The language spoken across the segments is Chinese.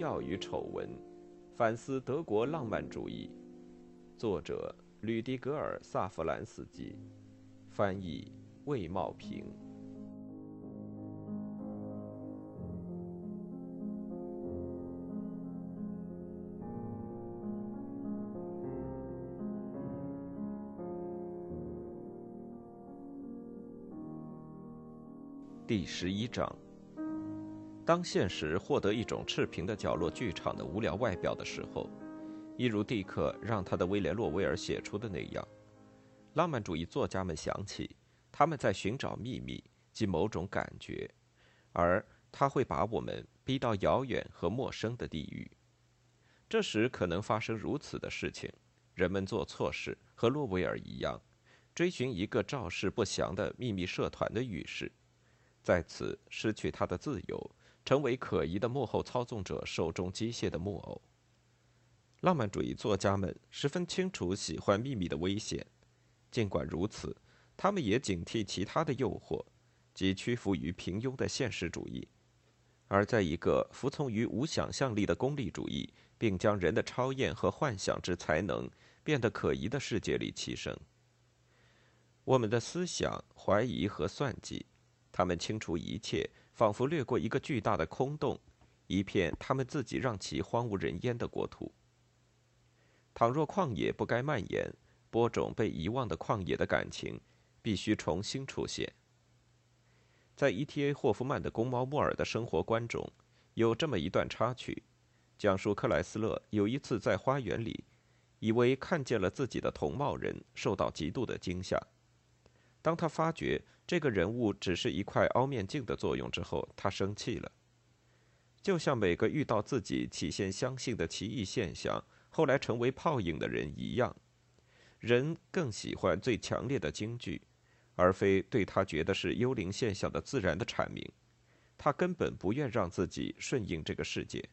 荣耀与丑闻》，反思德国浪漫主义。作者：吕迪格尔·萨弗兰斯基。翻译：魏茂平。第十一章。当现实获得一种赤贫的角落剧场的无聊外表的时候，一如蒂克让他的威廉·洛威尔写出的那样，浪漫主义作家们想起他们在寻找秘密及某种感觉，而他会把我们逼到遥远和陌生的地狱。这时可能发生如此的事情：人们做错事，和洛威尔一样，追寻一个肇事不详的秘密社团的预示，在此失去他的自由。成为可疑的幕后操纵者手中机械的木偶。浪漫主义作家们十分清楚喜欢秘密的危险，尽管如此，他们也警惕其他的诱惑，即屈服于平庸的现实主义，而在一个服从于无想象力的功利主义，并将人的超验和幻想之才能变得可疑的世界里栖身。我们的思想、怀疑和算计，他们清除一切。仿佛掠过一个巨大的空洞，一片他们自己让其荒无人烟的国土。倘若旷野不该蔓延，播种被遗忘的旷野的感情，必须重新出现。在 E.T.A. 霍夫曼的《公猫莫尔的生活观》中，有这么一段插曲，讲述克莱斯勒有一次在花园里，以为看见了自己的同貌人，受到极度的惊吓。当他发觉这个人物只是一块凹面镜的作用之后，他生气了。就像每个遇到自己起先相信的奇异现象，后来成为泡影的人一样，人更喜欢最强烈的惊惧，而非对他觉得是幽灵现象的自然的阐明。他根本不愿让自己顺应这个世界。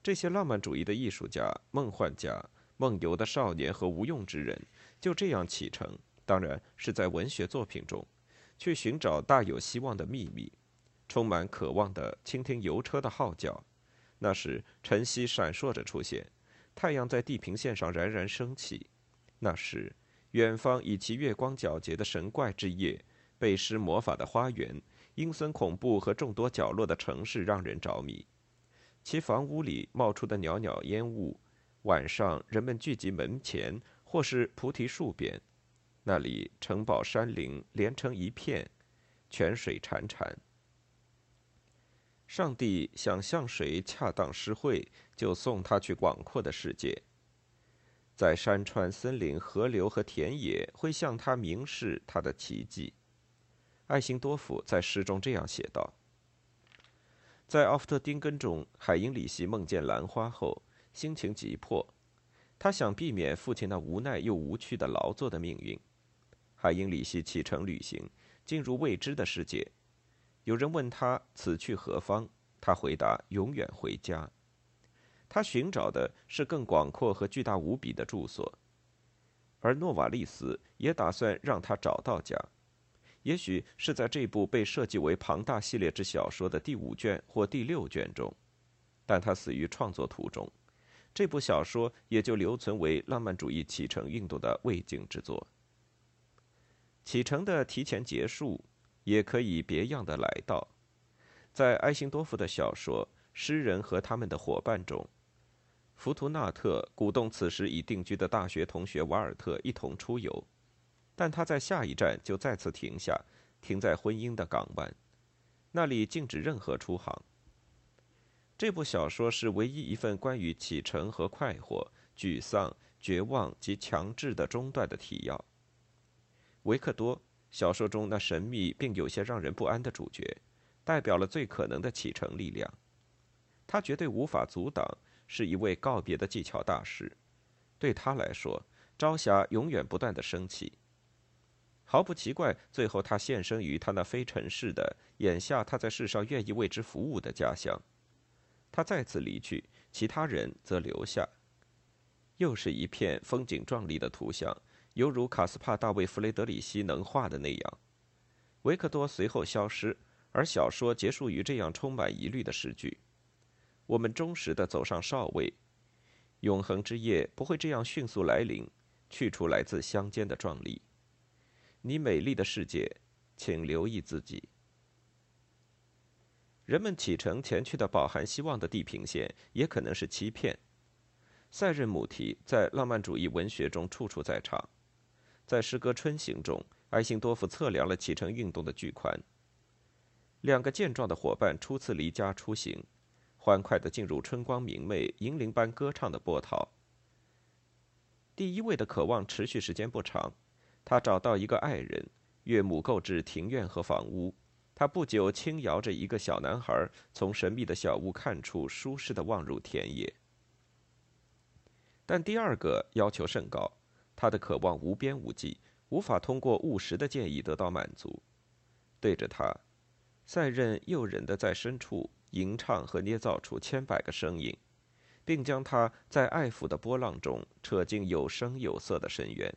这些浪漫主义的艺术家、梦幻家、梦游的少年和无用之人，就这样启程。当然是在文学作品中，去寻找大有希望的秘密，充满渴望的倾听邮车的号角。那时晨曦闪烁着出现，太阳在地平线上冉冉升起。那时，远方以其月光皎洁的神怪之夜，被施魔法的花园，阴森恐怖和众多角落的城市让人着迷。其房屋里冒出的袅袅烟雾，晚上人们聚集门前或是菩提树边。那里城堡山林连成一片，泉水潺潺。上帝想向谁恰当施惠，就送他去广阔的世界。在山川、森林、河流和田野，会向他明示他的奇迹。爱辛多夫在诗中这样写道：“在奥夫特丁根中，海因里希梦见兰花后，心情急迫，他想避免父亲那无奈又无趣的劳作的命运。”他因里希启程旅行，进入未知的世界。有人问他此去何方，他回答：“永远回家。”他寻找的是更广阔和巨大无比的住所，而诺瓦利斯也打算让他找到家。也许是在这部被设计为庞大系列之小说的第五卷或第六卷中，但他死于创作途中，这部小说也就留存为浪漫主义启程运动的未竟之作。启程的提前结束，也可以别样的来到。在埃辛多夫的小说《诗人和他们的伙伴》中，福图纳特鼓动此时已定居的大学同学瓦尔特一同出游，但他在下一站就再次停下，停在婚姻的港湾，那里禁止任何出航。这部小说是唯一一份关于启程和快活、沮丧、绝望及强制的中断的提要。维克多小说中那神秘并有些让人不安的主角，代表了最可能的启程力量。他绝对无法阻挡，是一位告别的技巧大师。对他来说，朝霞永远不断的升起。毫不奇怪，最后他现身于他那非尘世的、眼下他在世上愿意为之服务的家乡。他再次离去，其他人则留下。又是一片风景壮丽的图像。犹如卡斯帕·大卫·弗雷德里希能画的那样，维克多随后消失，而小说结束于这样充满疑虑的诗句：“我们忠实的走上哨位。永恒之夜不会这样迅速来临，去除来自乡间的壮丽。你美丽的世界，请留意自己。人们启程前去的饱含希望的地平线，也可能是欺骗。塞壬母题在浪漫主义文学中处处在场，在诗歌《春行》中，埃辛多夫测量了启程运动的距宽。两个健壮的伙伴初次离家出行。欢快地进入春光明媚、银铃般歌唱的波涛。第一位的渴望持续时间不长，他找到一个爱人，岳母购置庭院和房屋。他不久轻摇着一个小男孩，从神秘的小屋看出，舒适地望入田野。但第二个要求甚高，他的渴望无边无际，无法通过务实的建议得到满足。对着他，赛任诱人的在深处。吟唱和捏造出千百个声音，并将他在爱抚的波浪中扯进有声有色的深渊。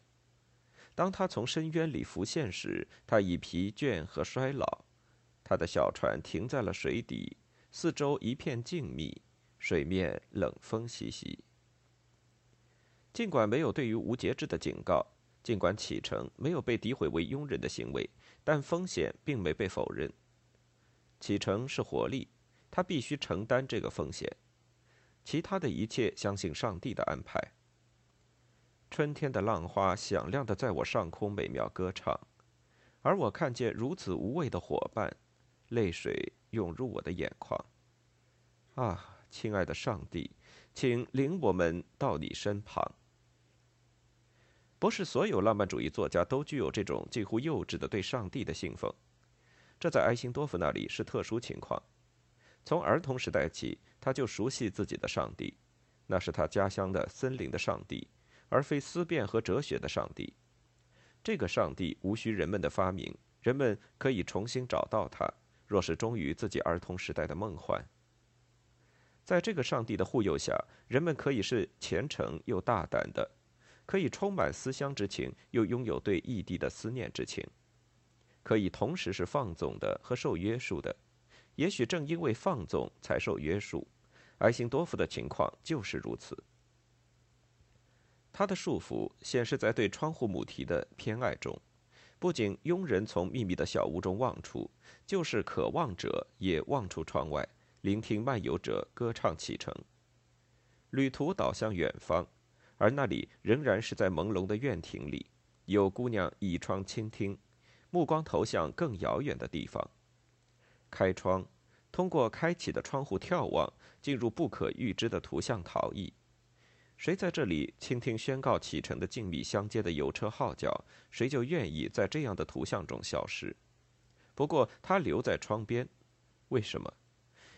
当他从深渊里浮现时，他已疲倦和衰老。他的小船停在了水底，四周一片静谧，水面冷风习习。尽管没有对于无节制的警告，尽管启程没有被诋毁为庸人的行为，但风险并没被否认。启程是活力。他必须承担这个风险，其他的一切相信上帝的安排。春天的浪花响亮的在我上空美妙歌唱，而我看见如此无畏的伙伴，泪水涌入我的眼眶。啊，亲爱的上帝，请领我们到你身旁。不是所有浪漫主义作家都具有这种近乎幼稚的对上帝的信奉，这在埃辛多夫那里是特殊情况。从儿童时代起，他就熟悉自己的上帝，那是他家乡的森林的上帝，而非思辨和哲学的上帝。这个上帝无需人们的发明，人们可以重新找到他。若是忠于自己儿童时代的梦幻，在这个上帝的护佑下，人们可以是虔诚又大胆的，可以充满思乡之情，又拥有对异地的思念之情，可以同时是放纵的和受约束的。也许正因为放纵才受约束，埃辛多夫的情况就是如此。他的束缚显示在对窗户母题的偏爱中，不仅佣人从秘密的小屋中望出，就是渴望者也望出窗外，聆听漫游者歌唱启程。旅途导向远方，而那里仍然是在朦胧的院庭里，有姑娘倚窗倾听，目光投向更遥远的地方。开窗，通过开启的窗户眺望，进入不可预知的图像逃逸。谁在这里倾听宣告启程的静谧相接的邮车号角，谁就愿意在这样的图像中消失。不过他留在窗边，为什么？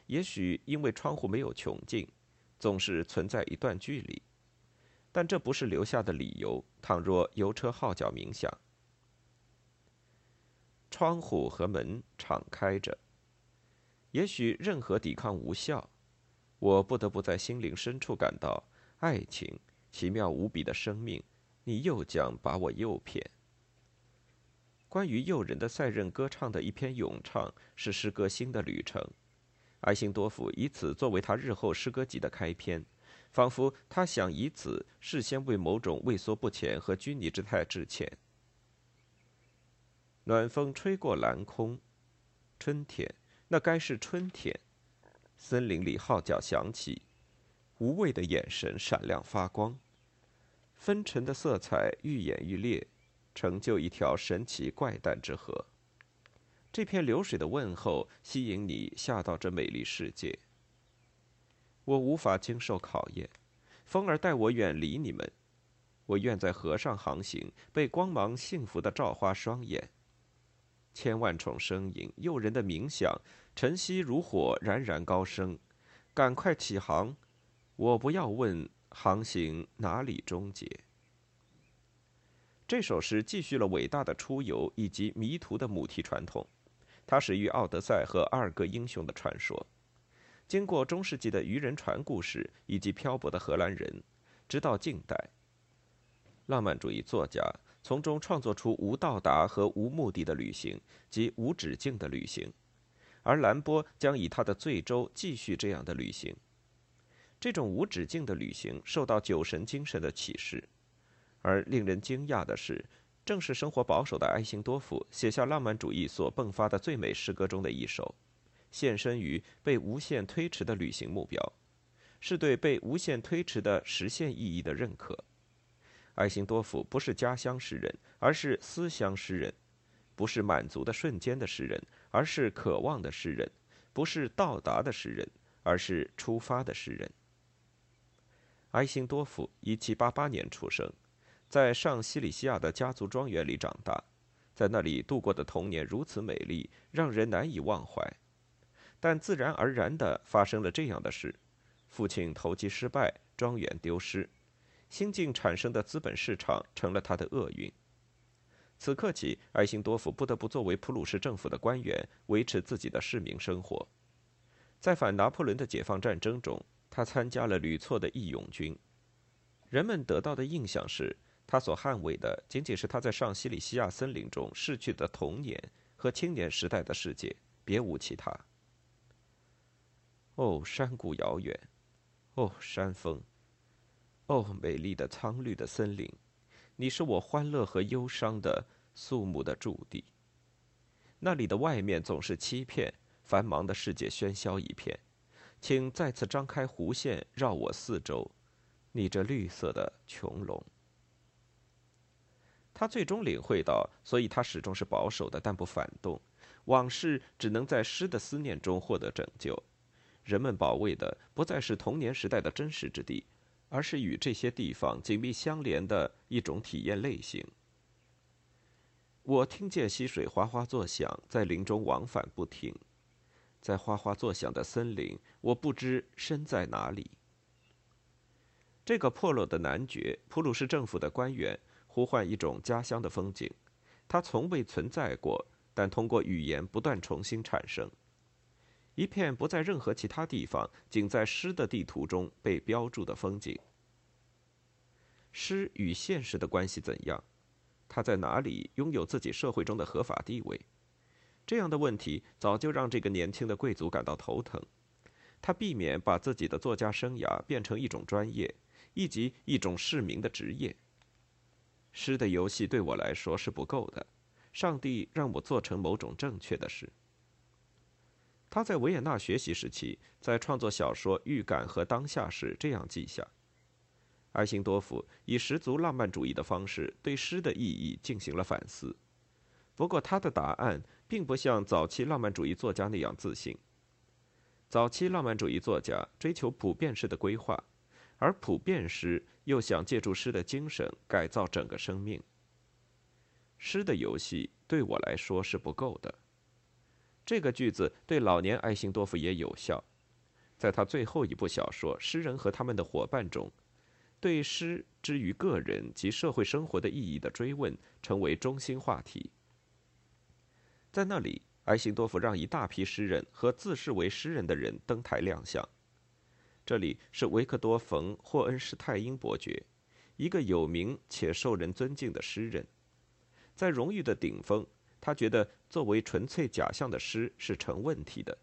也许因为窗户没有穷尽，总是存在一段距离。但这不是留下的理由。倘若油车号角鸣响，窗户和门敞开着。也许任何抵抗无效，我不得不在心灵深处感到爱情奇妙无比的生命，你又将把我诱骗。关于诱人的赛任歌唱的一篇咏唱是诗歌新的旅程，埃辛多夫以此作为他日后诗歌集的开篇，仿佛他想以此事先为某种畏缩不前和拘泥之态致歉。暖风吹过蓝空，春天。那该是春天，森林里号角响起，无畏的眼神闪亮发光，纷呈的色彩愈演愈烈，成就一条神奇怪诞之河。这片流水的问候吸引你下到这美丽世界。我无法经受考验，风儿带我远离你们，我愿在河上航行，被光芒幸福的照花双眼。千万重声音，诱人的冥想，晨曦如火，冉冉高升。赶快起航！我不要问航行哪里终结。这首诗继续了伟大的出游以及迷途的母题传统，它始于奥德赛和阿尔戈英雄的传说，经过中世纪的渔人船故事以及漂泊的荷兰人，直到近代，浪漫主义作家。从中创作出无到达和无目的的旅行及无止境的旅行，而兰波将以他的醉舟继续这样的旅行。这种无止境的旅行受到酒神精神的启示，而令人惊讶的是，正是生活保守的埃辛多夫写下浪漫主义所迸发的最美诗歌中的一首，献身于被无限推迟的旅行目标，是对被无限推迟的实现意义的认可。埃辛多夫不是家乡诗人，而是思乡诗人；不是满足的瞬间的诗人，而是渴望的诗人；不是到达的诗人，而是出发的诗人。埃辛多夫一七八八年出生，在上西里西亚的家族庄园里长大，在那里度过的童年如此美丽，让人难以忘怀。但自然而然地发生了这样的事：父亲投机失败，庄园丢失，新近产生的资本市场成了他的厄运。此刻起，埃辛多夫不得不作为普鲁士政府的官员，维持自己的市民生活。在反拿破仑的解放战争中。他参加了屡错的义勇军，人们得到的印象是他所捍卫的仅仅是他在上西里西亚森林中逝去的童年和青年时代的世界，别无其他。哦，山谷遥远，哦，山峰，哦，美丽的苍绿的森林，你是我欢乐和忧伤的肃穆的驻地。那里的外面总是欺骗，繁忙的世界喧嚣一片。请再次张开弧线，绕我四周，你这绿色的穹隆。他最终领会到，所以他始终是保守的，但不反动。往事只能在诗的思念中获得拯救。人们保卫的不再是童年时代的真实之地，而是与这些地方紧密相连的一种体验类型。我听见溪水哗哗作响，在林中往返不停。在哗哗作响的森林，我不知身在哪里。这个破落的男爵，普鲁士政府的官员，呼唤一种家乡的风景，它从未存在过，但通过语言不断重新产生。一片不在任何其他地方，仅在诗的地图中被标注的风景。诗与现实的关系怎样？它在哪里拥有自己社会中的合法地位？这样的问题早就让这个年轻的贵族感到头疼。他避免把自己的作家生涯变成一种专业，以及一种市民的职业。诗的游戏对我来说是不够的。上帝让我做成某种正确的事。他在维也纳学习时期，在创作小说《预感》和《当下》时这样记下：埃辛多夫以十足浪漫主义的方式对诗的意义进行了反思。不过，他的答案并不像早期浪漫主义作家那样自信。早期浪漫主义作家追求普遍式的规划，而普遍诗又想借助诗的精神改造整个生命。诗的游戏对我来说是不够的。这个句子对老年爱辛多夫也有效。在他最后一部小说《诗人和他们的伙伴》中，对诗之于个人及社会生活的意义的追问成为中心话题。在那里，埃辛多夫让一大批诗人和自视为诗人的人登台亮相。这里是维克多·冯·霍恩施泰因伯爵，一个有名且受人尊敬的诗人。在荣誉的顶峰，他觉得作为纯粹假象的诗是成问题的，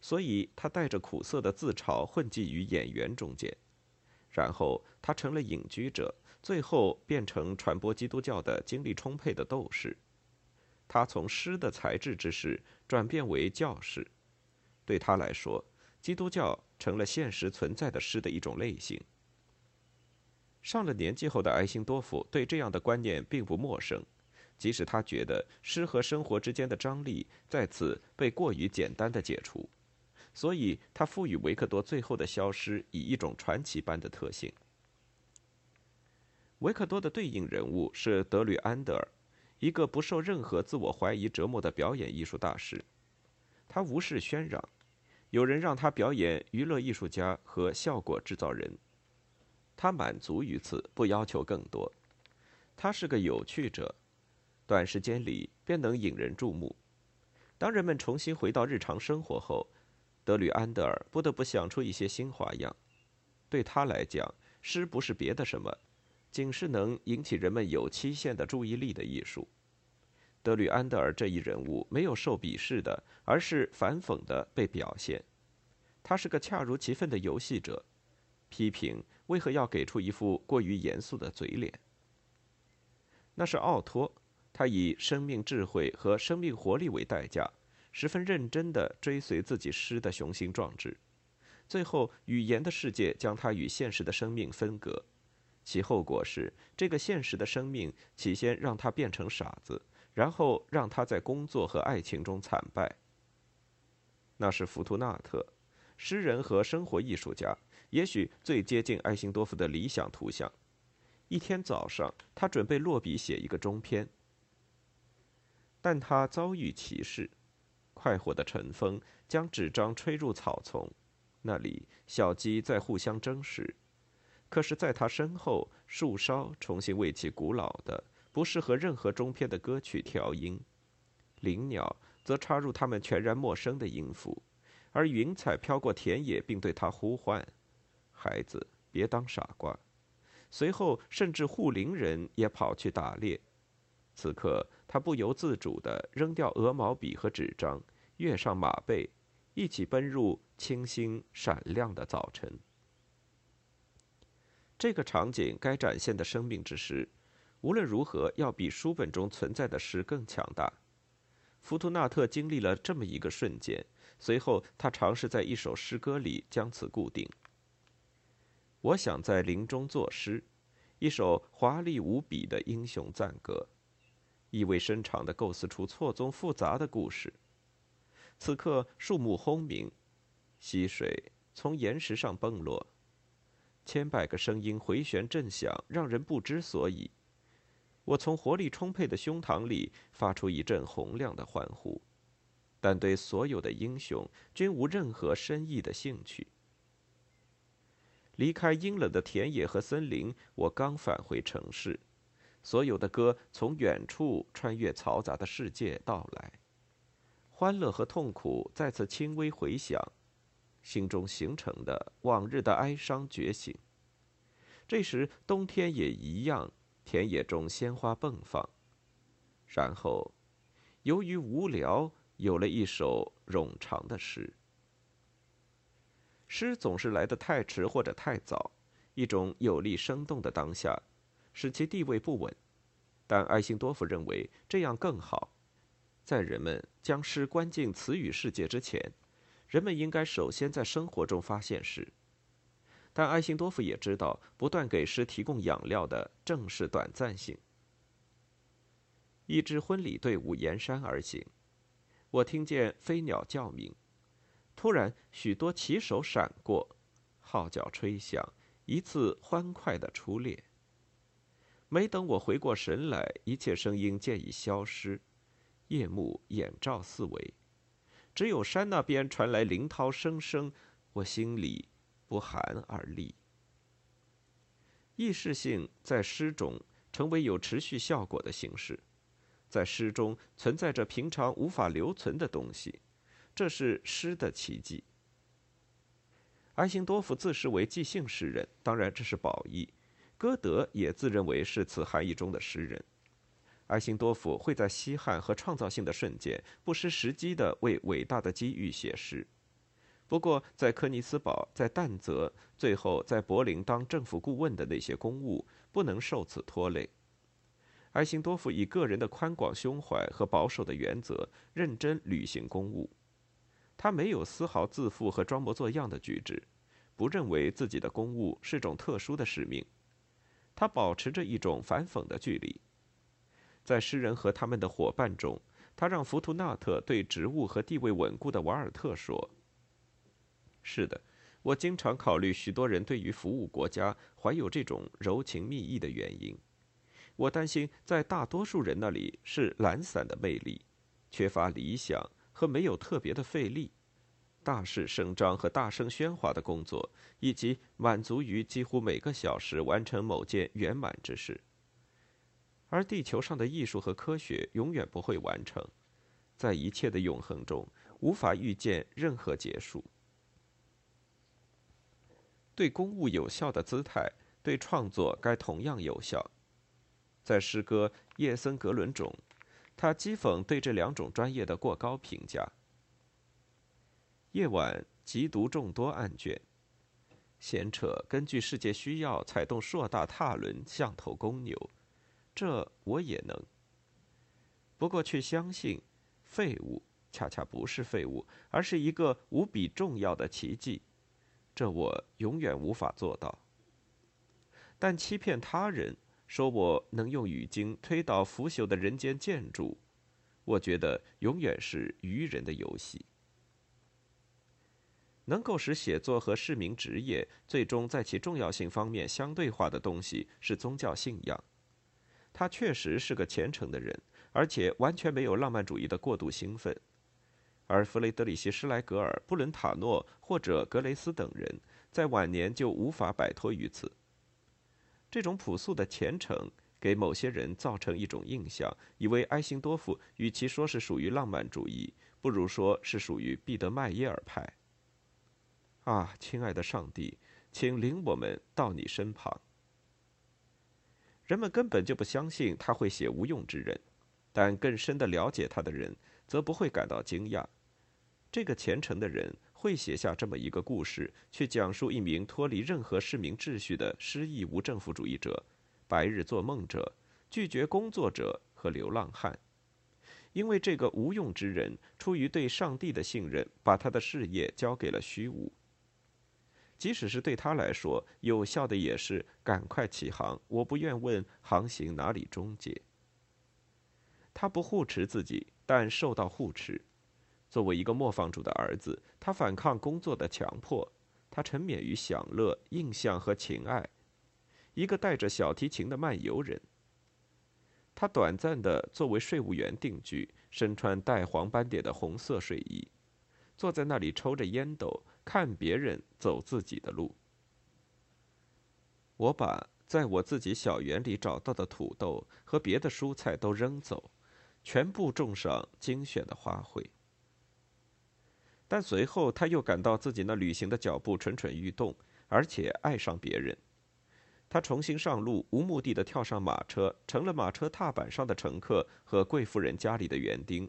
所以他带着苦涩的自嘲混迹于演员中间。然后他成了隐居者，最后变成传播基督教的精力充沛的斗士。他从诗的材质之士转变为教士，对他来说，基督教成了现实存在的诗的一种类型。上了年纪后的埃辛多夫对这样的观念并不陌生，即使他觉得诗和生活之间的张力在此被过于简单的解除，所以他赋予维克多最后的消失以一种传奇般的特性。维克多的对应人物是德吕安德尔。一个不受任何自我怀疑折磨的表演艺术大师，他无视喧嚷。有人让他表演娱乐艺术家和效果制造人，他满足于此，不要求更多。他是个有趣者，短时间里便能引人注目。当人们重新回到日常生活后，德吕安德尔不得不想出一些新花样。对他来讲，诗不是别的什么。仅是能引起人们有期限的注意力的艺术。德吕安德尔这一人物没有受鄙视的，而是反讽的被表现。他是个恰如其分的游戏者，批评为何要给出一副过于严肃的嘴脸。那是奥托，他以生命智慧和生命活力为代价，十分认真地追随自己诗的雄心壮志。最后，语言的世界将他与现实的生命分隔，其后果是，这个现实的生命起先让他变成傻子，然后让他在工作和爱情中惨败。那是福图纳特，诗人和生活艺术家，也许最接近艾辛多夫的理想图像。一天早上，他准备落笔写一个中篇，但他遭遇歧视，快活的晨风将纸张吹入草丛。那里，小鸡在互相争食，可是，在他身后，树梢重新为其古老的、不适合任何中篇的歌曲调音，灵鸟则插入他们全然陌生的音符，而云彩飘过田野，并对他呼唤：“孩子，别当傻瓜。”随后，甚至护林人也跑去打猎。此刻，他不由自主地扔掉鹅毛笔和纸张，跃上马背。一起奔入清新闪亮的早晨。这个场景该展现的生命之诗，无论如何要比书本中存在的诗更强大。福图纳特经历了这么一个瞬间，随后他尝试在一首诗歌里将此固定。我想在林中作诗，一首华丽无比的英雄赞歌，意味深长地构思出错综复杂的故事。此刻，树木轰鸣，溪水从岩石上崩落，千百个声音回旋震响，让人不知所以。我从活力充沛的胸膛里发出一阵洪亮的欢呼，但对所有的英雄均无任何深意的兴趣。离开阴冷的田野和森林，我刚返回城市，所有的歌从远处穿越嘈杂的世界到来。欢乐和痛苦再次轻微回响，心中形成的往日的哀伤觉醒。这时，冬天也一样，田野中鲜花迸放。然后，由于无聊，有了一首冗长的诗。诗总是来得太迟或者太早，一种有力生动的当下，使其地位不稳。但艾辛多夫认为这样更好。在人们将诗关进词语世界之前，人们应该首先在生活中发现诗。但艾辛多夫也知道，不断给诗提供养料的正是短暂性。一支婚礼队伍沿山而行，我听见飞鸟叫鸣。突然，许多骑手闪过，号角吹响，一次欢快的出列。没等我回过神来，一切声音渐已消失。夜幕掩罩四围，只有山那边传来林涛声声，我心里不寒而栗。意识性在诗中成为有持续效果的形式，在诗中存在着平常无法留存的东西，这是诗的奇迹。埃辛多夫自视为即兴诗人，当然这是褒义，歌德也自认为是此含义中的诗人。埃辛多夫会在稀罕和创造性的瞬间，不失时机地为伟大的机遇写诗。不过，在科尼斯堡、在但泽，最后在柏林当政府顾问的那些公务，不能受此拖累。埃辛多夫以个人的宽广胸怀和保守的原则，认真履行公务。他没有丝毫自负和装模作样的举止，不认为自己的公务是种特殊的使命。他保持着一种反讽的距离。在诗人和他们的伙伴中，他让福图纳特对职务和地位稳固的瓦尔特说：“是的，我经常考虑许多人对于服务国家怀有这种柔情蜜意的原因。我担心，在大多数人那里是懒散的魅力，缺乏理想和没有特别的费力，大事声张和大声喧哗的工作，以及满足于几乎每个小时完成某件圆满之事。”而地球上的艺术和科学永远不会完成，在一切的永恒中，无法预见任何结束。对公务有效的姿态，对创作该同样有效。在诗歌《叶森格伦》中，他讥讽对这两种专业的过高评价。夜晚急读众多案卷，闲扯根据世界需要踩动硕大踏轮，像头公牛，这我也能。不过，却相信废物恰恰不是废物，而是一个无比重要的奇迹，这我永远无法做到。但欺骗他人，说我能用语经推倒腐朽的人间建筑，我觉得永远是愚人的游戏。能够使写作和市民职业最终在其重要性方面相对化的东西是宗教信仰。他确实是个虔诚的人，而且完全没有浪漫主义的过度兴奋。而弗雷德里希·施莱格尔、布伦塔诺或者格雷斯等人在晚年就无法摆脱于此。这种朴素的虔诚给某些人造成一种印象，以为埃辛多夫与其说是属于浪漫主义，不如说是属于毕德麦耶尔派。啊，亲爱的上帝，请领我们到你身旁。人们根本就不相信他会写无用之人，但更深的了解他的人则不会感到惊讶。这个虔诚的人会写下这么一个故事，去讲述一名脱离任何市民秩序的失意无政府主义者、白日做梦者、拒绝工作者和流浪汉，因为这个无用之人出于对上帝的信任，把他的事业交给了虚无。即使是对他来说，有效的也是赶快起航。我不愿问航行哪里终结。他不护持自己，但受到护持。作为一个磨坊主的儿子，他反抗工作的强迫。他沉湎于享乐、印象和情爱。一个带着小提琴的漫游人。他短暂的作为税务员定居，身穿带黄斑点的红色睡衣，坐在那里抽着烟斗。看别人走自己的路。我把在我自己小园里找到的土豆和别的蔬菜都扔走，全部种上精选的花卉。但随后他又感到自己那旅行的脚步蠢蠢欲动，而且爱上别人。他重新上路，无目的的跳上马车，成了马车踏板上的乘客和贵妇人家里的园丁，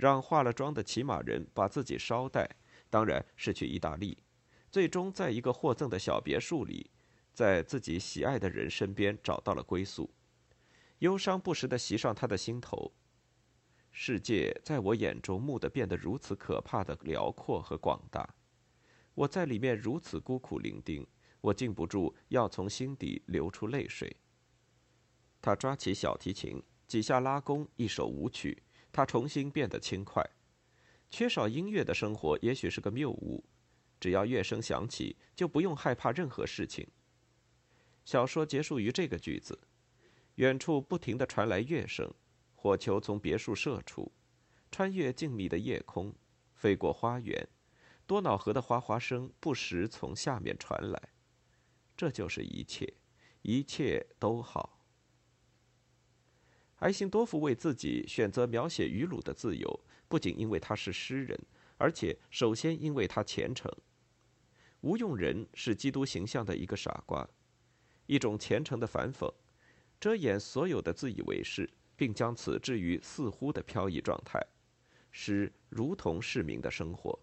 让化了妆的骑马人把自己捎带。当然是去意大利，最终在一个获赠的小别墅里，在自己喜爱的人身边找到了归宿。忧伤不时地袭上他的心头。世界在我眼中蓦地变得如此可怕的辽阔和广大，我在里面如此孤苦伶仃，我禁不住要从心底流出泪水。他抓起小提琴，几下拉弓，一首舞曲，他重新变得轻快。缺少音乐的生活也许是个谬误，只要乐声响起，就不用害怕任何事情。小说结束于这个句子：远处不停地传来乐声，火球从别墅射出，穿越静谧的夜空，飞过花园，多瑙河的哗哗声不时从下面传来。这就是一切，一切都好。埃辛多夫为自己选择描写鱼鲁的自由。不仅因为他是诗人，而且首先因为他虔诚。无用人是基督形象的一个傻瓜，一种虔诚的反讽，遮掩所有的自以为是，并将此置于似乎的飘逸状态，使如同市民的生活。